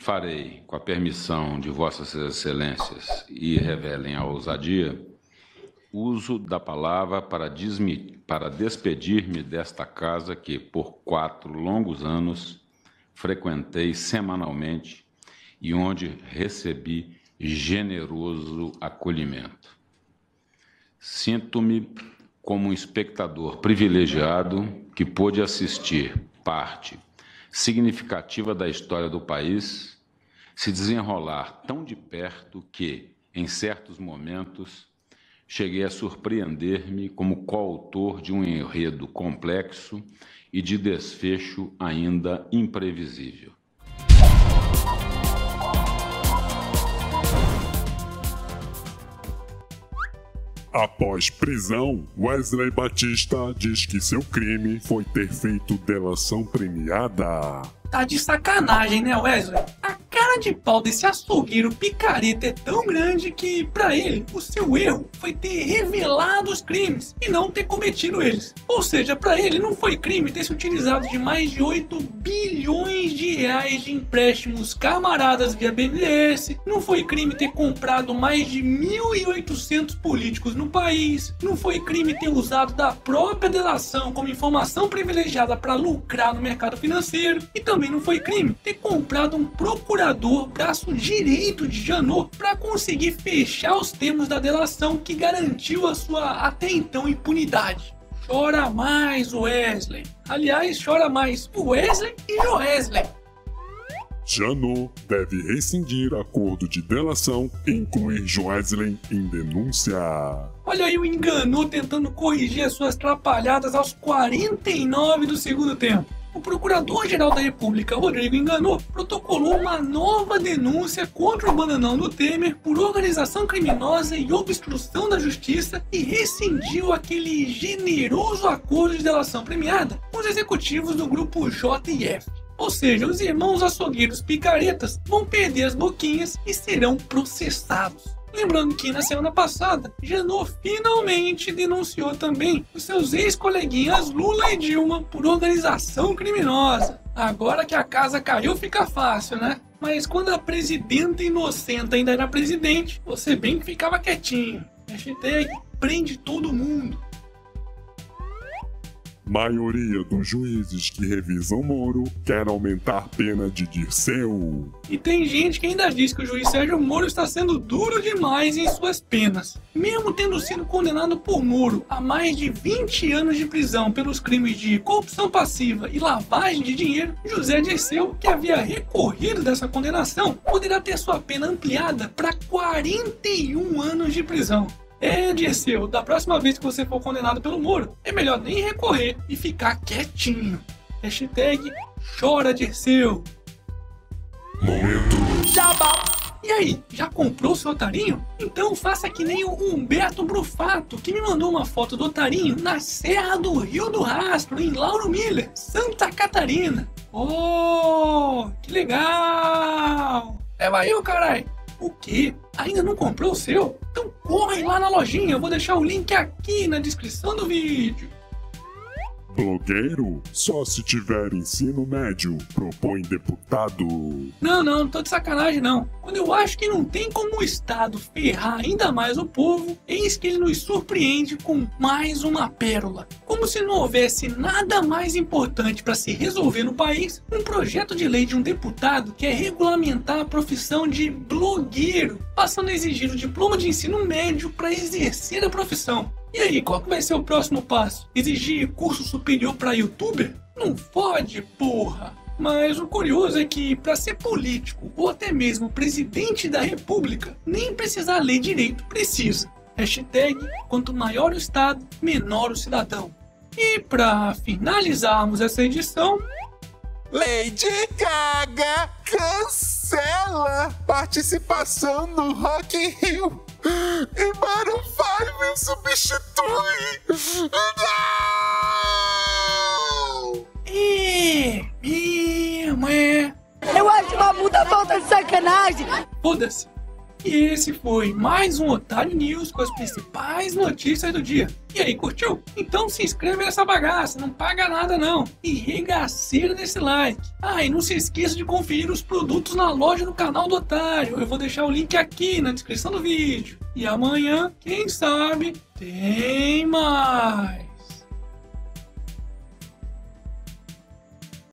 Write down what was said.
farei, com a permissão de Vossas Excelências, e revelem a ousadia, uso da palavra para, para despedir-me desta casa que, por quatro longos anos, frequentei semanalmente e onde recebi generoso acolhimento. Sinto-me como um espectador privilegiado que pôde assistir parte significativa da história do país se desenrolar tão de perto que, em certos momentos, cheguei a surpreender-me como coautor de um enredo complexo e de desfecho ainda imprevisível. Após prisão, Wesley Batista diz que seu crime foi ter feito delação premiada. Tá de sacanagem, né, Wesley? Cara de pau desse açougueiro picareta é tão grande que, para ele, o seu erro foi ter revelado os crimes e não ter cometido eles. Ou seja, para ele não foi crime ter se utilizado de mais de 8 bilhões de reais de empréstimos camaradas via BNDES, não foi crime ter comprado mais de 1.800 políticos no país, não foi crime ter usado da própria delação como informação privilegiada para lucrar no mercado financeiro. E também não foi crime ter comprado um procurador procurador, braço direito de Janot, para conseguir fechar os termos da delação que garantiu a sua até então impunidade. Chora mais, Wesley. Aliás, chora mais Wesley e Joesley. Janot deve rescindir acordo de delação e incluir Joesley em denúncia. Olha aí o enganou tentando corrigir as suas trapalhadas aos 49 do segundo tempo o Procurador-Geral da República, Rodrigo Enganou, protocolou uma nova denúncia contra o bananão do Temer por organização criminosa e obstrução da justiça e rescindiu aquele generoso acordo de delação premiada com os executivos do grupo JF. Ou seja, os irmãos açougueiros picaretas vão perder as boquinhas e serão processados. Lembrando que na semana passada, Janot finalmente denunciou também os seus ex-coleguinhas Lula e Dilma por organização criminosa. Agora que a casa caiu, fica fácil, né? Mas quando a presidenta inocente ainda era presidente, você bem que ficava quietinho. Hashtag prende todo mundo. Maioria dos juízes que revisam Moro quer aumentar pena de Dirceu. E tem gente que ainda diz que o juiz Sérgio Moro está sendo duro demais em suas penas. Mesmo tendo sido condenado por Moro a mais de 20 anos de prisão pelos crimes de corrupção passiva e lavagem de dinheiro, José Dirceu, que havia recorrido dessa condenação, poderá ter sua pena ampliada para 41 anos de prisão. É, Dirceu, da próxima vez que você for condenado pelo Moro, é melhor nem recorrer e ficar quietinho. Hashtag chora, Dirceu. Momento. Jabá. E aí, já comprou seu otarinho? Então faça que nem o Humberto Brufato, que me mandou uma foto do otarinho na Serra do Rio do Rastro, em Lauro Miller, Santa Catarina. Oh, que legal! Leva aí, carai! O quê? Ainda não comprou o seu? Então corre lá na lojinha, eu vou deixar o link aqui na descrição do vídeo. Blogueiro? Só se tiver ensino médio, propõe deputado. Não, não, não tô de sacanagem não. Quando eu acho que não tem como o Estado ferrar ainda mais o povo, eis que ele nos surpreende com mais uma pérola. Como se não houvesse nada mais importante para se resolver no país, um projeto de lei de um deputado que é regulamentar a profissão de blogueiro, passando a exigir o diploma de ensino médio para exercer a profissão. E aí, qual que vai ser o próximo passo? Exigir curso superior para youtuber? Não pode, porra! Mas o curioso é que, para ser político ou até mesmo presidente da república, nem precisar ler direito precisa. Hashtag quanto maior o Estado, menor o cidadão. E para finalizarmos essa edição. Lady Gaga cancela participação no Rock in Rio e Maroon 5 substitui! Não! É, mesmo é. Eu acho uma puta falta de sacanagem. Foda-se. E esse foi mais um Otário News com as principais notícias do dia. E aí, curtiu? Então se inscreve nessa bagaça, não paga nada não. E regaceira nesse like. Ah, e não se esqueça de conferir os produtos na loja do canal do Otário. Eu vou deixar o link aqui na descrição do vídeo. E amanhã, quem sabe, tem mais.